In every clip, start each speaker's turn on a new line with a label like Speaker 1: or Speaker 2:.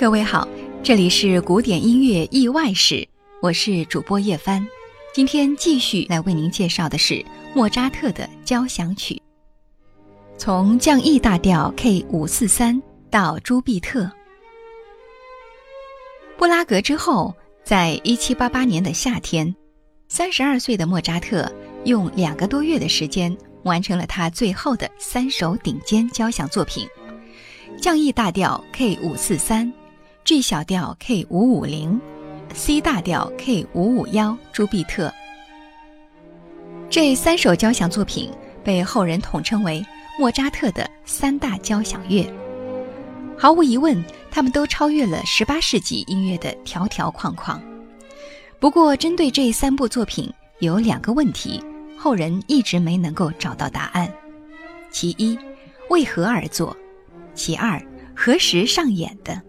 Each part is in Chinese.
Speaker 1: 各位好，这里是古典音乐意外史，我是主播叶帆。今天继续来为您介绍的是莫扎特的交响曲，从降 E 大调 K 五四三到朱庇特。布拉格之后，在一七八八年的夏天，三十二岁的莫扎特用两个多月的时间完成了他最后的三首顶尖交响作品：降 E 大调 K 五四三。G 小调 K 五五零，C 大调 K 五五幺，朱庇特。这三首交响作品被后人统称为莫扎特的三大交响乐。毫无疑问，他们都超越了十八世纪音乐的条条框框。不过，针对这三部作品，有两个问题，后人一直没能够找到答案。其一，为何而作？其二，何时上演的？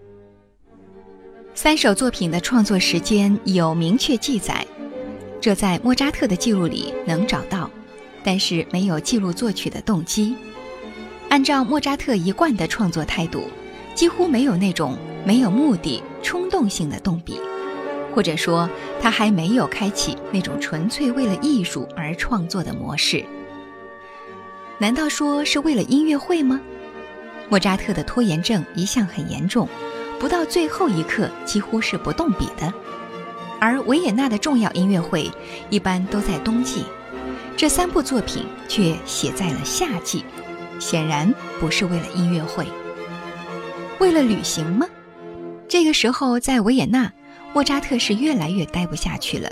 Speaker 1: 三首作品的创作时间有明确记载，这在莫扎特的记录里能找到，但是没有记录作曲的动机。按照莫扎特一贯的创作态度，几乎没有那种没有目的、冲动性的动笔，或者说他还没有开启那种纯粹为了艺术而创作的模式。难道说是为了音乐会吗？莫扎特的拖延症一向很严重。不到最后一刻，几乎是不动笔的。而维也纳的重要音乐会一般都在冬季，这三部作品却写在了夏季，显然不是为了音乐会。为了旅行吗？这个时候在维也纳，莫扎特是越来越待不下去了。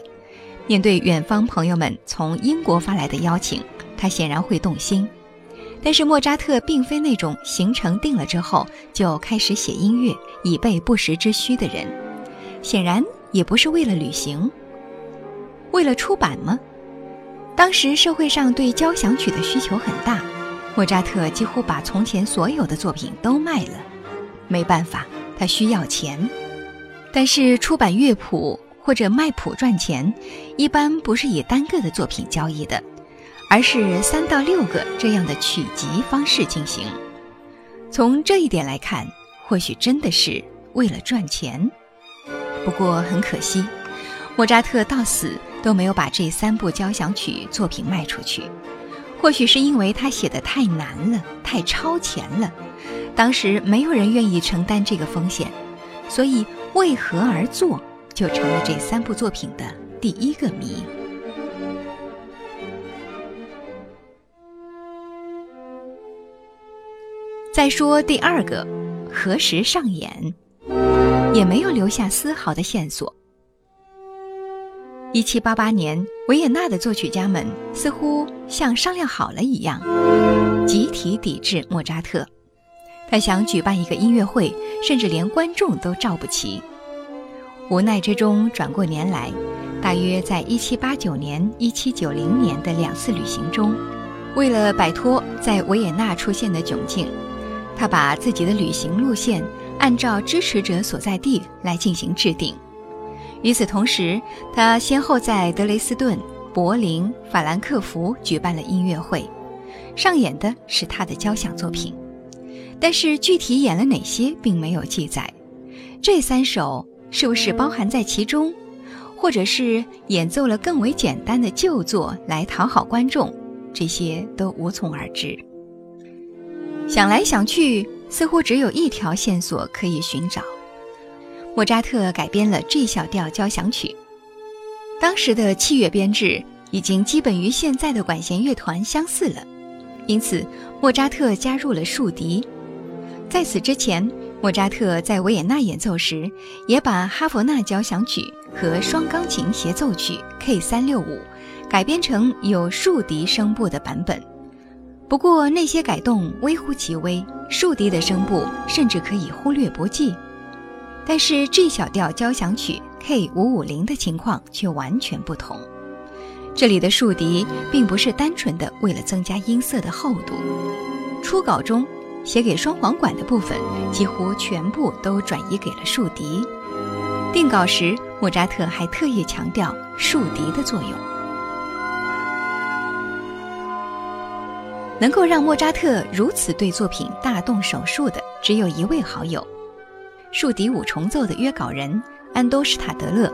Speaker 1: 面对远方朋友们从英国发来的邀请，他显然会动心。但是莫扎特并非那种行程定了之后就开始写音乐以备不时之需的人，显然也不是为了旅行。为了出版吗？当时社会上对交响曲的需求很大，莫扎特几乎把从前所有的作品都卖了。没办法，他需要钱。但是出版乐谱或者卖谱赚钱，一般不是以单个的作品交易的。而是三到六个这样的曲集方式进行。从这一点来看，或许真的是为了赚钱。不过很可惜，莫扎特到死都没有把这三部交响曲作品卖出去。或许是因为他写的太难了，太超前了，当时没有人愿意承担这个风险，所以为何而作就成了这三部作品的第一个谜。再说第二个，何时上演，也没有留下丝毫的线索。一七八八年，维也纳的作曲家们似乎像商量好了一样，集体抵制莫扎特。他想举办一个音乐会，甚至连观众都召不齐。无奈之中，转过年来，大约在一七八九年、一七九零年的两次旅行中，为了摆脱在维也纳出现的窘境。他把自己的旅行路线按照支持者所在地来进行制定。与此同时，他先后在德雷斯顿、柏林、法兰克福举办了音乐会，上演的是他的交响作品。但是具体演了哪些，并没有记载。这三首是不是包含在其中，或者是演奏了更为简单的旧作来讨好观众，这些都无从而知。想来想去，似乎只有一条线索可以寻找。莫扎特改编了 G 小调交响曲，当时的器乐编制已经基本与现在的管弦乐团相似了，因此莫扎特加入了竖笛。在此之前，莫扎特在维也纳演奏时，也把哈佛纳交响曲和双钢琴协奏曲 K 三六五改编成有竖笛声部的版本。不过那些改动微乎其微，竖笛的声部甚至可以忽略不计。但是 G 小调交响曲 K 五五零的情况却完全不同。这里的竖笛并不是单纯的为了增加音色的厚度，初稿中写给双簧管的部分几乎全部都转移给了竖笛。定稿时，莫扎特还特意强调竖笛的作用。能够让莫扎特如此对作品大动手术的，只有一位好友——竖笛五重奏的约稿人安多施塔德勒。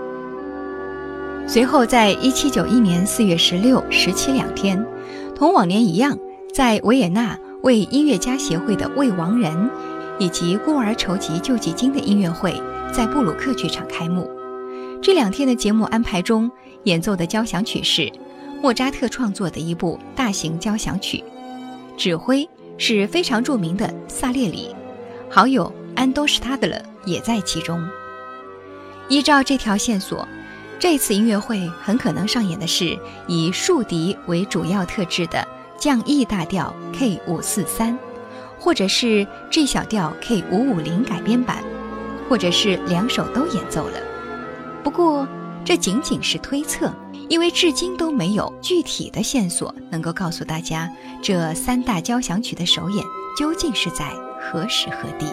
Speaker 1: 随后，在一七九一年四月十六、十七两天，同往年一样，在维也纳为音乐家协会的未亡人以及孤儿筹集救济金的音乐会，在布鲁克剧场开幕。这两天的节目安排中，演奏的交响曲是莫扎特创作的一部大型交响曲。指挥是非常著名的萨列里，好友安多施塔德勒也在其中。依照这条线索，这次音乐会很可能上演的是以竖笛为主要特质的降 E 大调 K 五四三，或者是 G 小调 K 五五零改编版，或者是两首都演奏了。不过这仅仅是推测。因为至今都没有具体的线索能够告诉大家，这三大交响曲的首演究竟是在何时何地。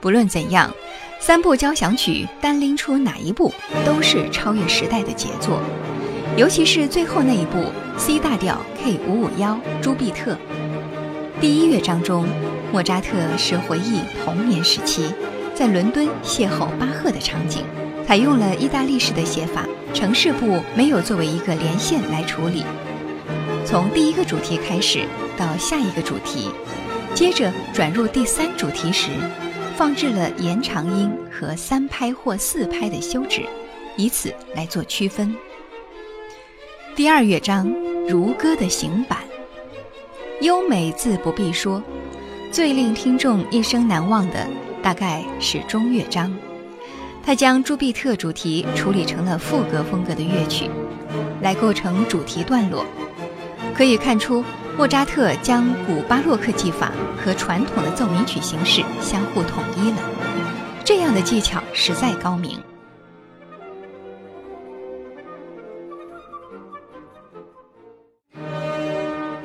Speaker 1: 不论怎样，三部交响曲单拎出哪一部，都是超越时代的杰作。尤其是最后那一部 C 大调 K 五五幺朱庇特，第一乐章中，莫扎特是回忆童年时期在伦敦邂逅巴赫的场景，采用了意大利式的写法，城市部没有作为一个连线来处理，从第一个主题开始到下一个主题，接着转入第三主题时，放置了延长音和三拍或四拍的休止，以此来做区分。第二乐章如歌的行板，优美自不必说，最令听众一生难忘的大概是中乐章。他将朱庇特主题处理成了赋格风格的乐曲，来构成主题段落。可以看出，莫扎特将古巴洛克技法和传统的奏鸣曲形式相互统一了，这样的技巧实在高明。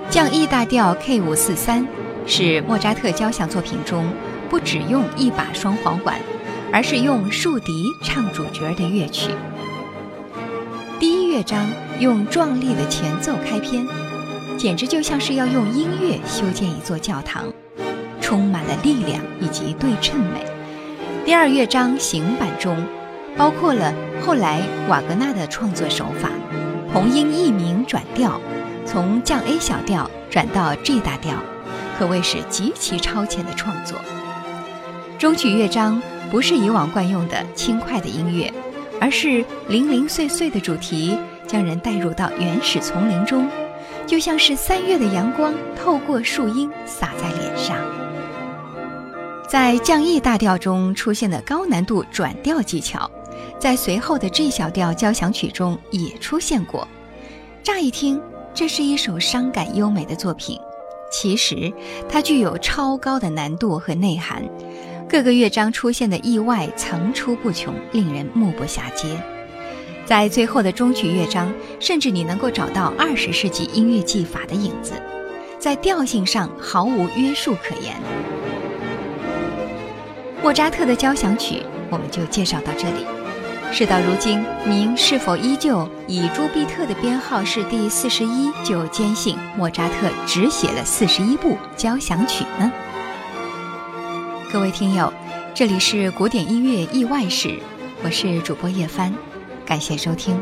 Speaker 1: 降 E 大调 K 五四三是莫扎特交响作品中不只用一把双簧管，而是用竖笛唱主角的乐曲。第一乐章用壮丽的前奏开篇，简直就像是要用音乐修建一座教堂，充满了力量以及对称美。第二乐章行板中，包括了后来瓦格纳的创作手法，同音异名转调。从降 A 小调转到 G 大调，可谓是极其超前的创作。中曲乐章不是以往惯用的轻快的音乐，而是零零碎碎的主题，将人带入到原始丛林中，就像是三月的阳光透过树荫洒在脸上。在降 E 大调中出现的高难度转调技巧，在随后的 G 小调交响曲中也出现过。乍一听。这是一首伤感优美的作品，其实它具有超高的难度和内涵，各个乐章出现的意外层出不穷，令人目不暇接。在最后的中曲乐章，甚至你能够找到二十世纪音乐技法的影子，在调性上毫无约束可言。莫扎特的交响曲，我们就介绍到这里。事到如今，您是否依旧以朱庇特的编号是第四十一，就坚信莫扎特只写了四十一部交响曲呢？各位听友，这里是古典音乐意外史，我是主播叶帆，感谢收听。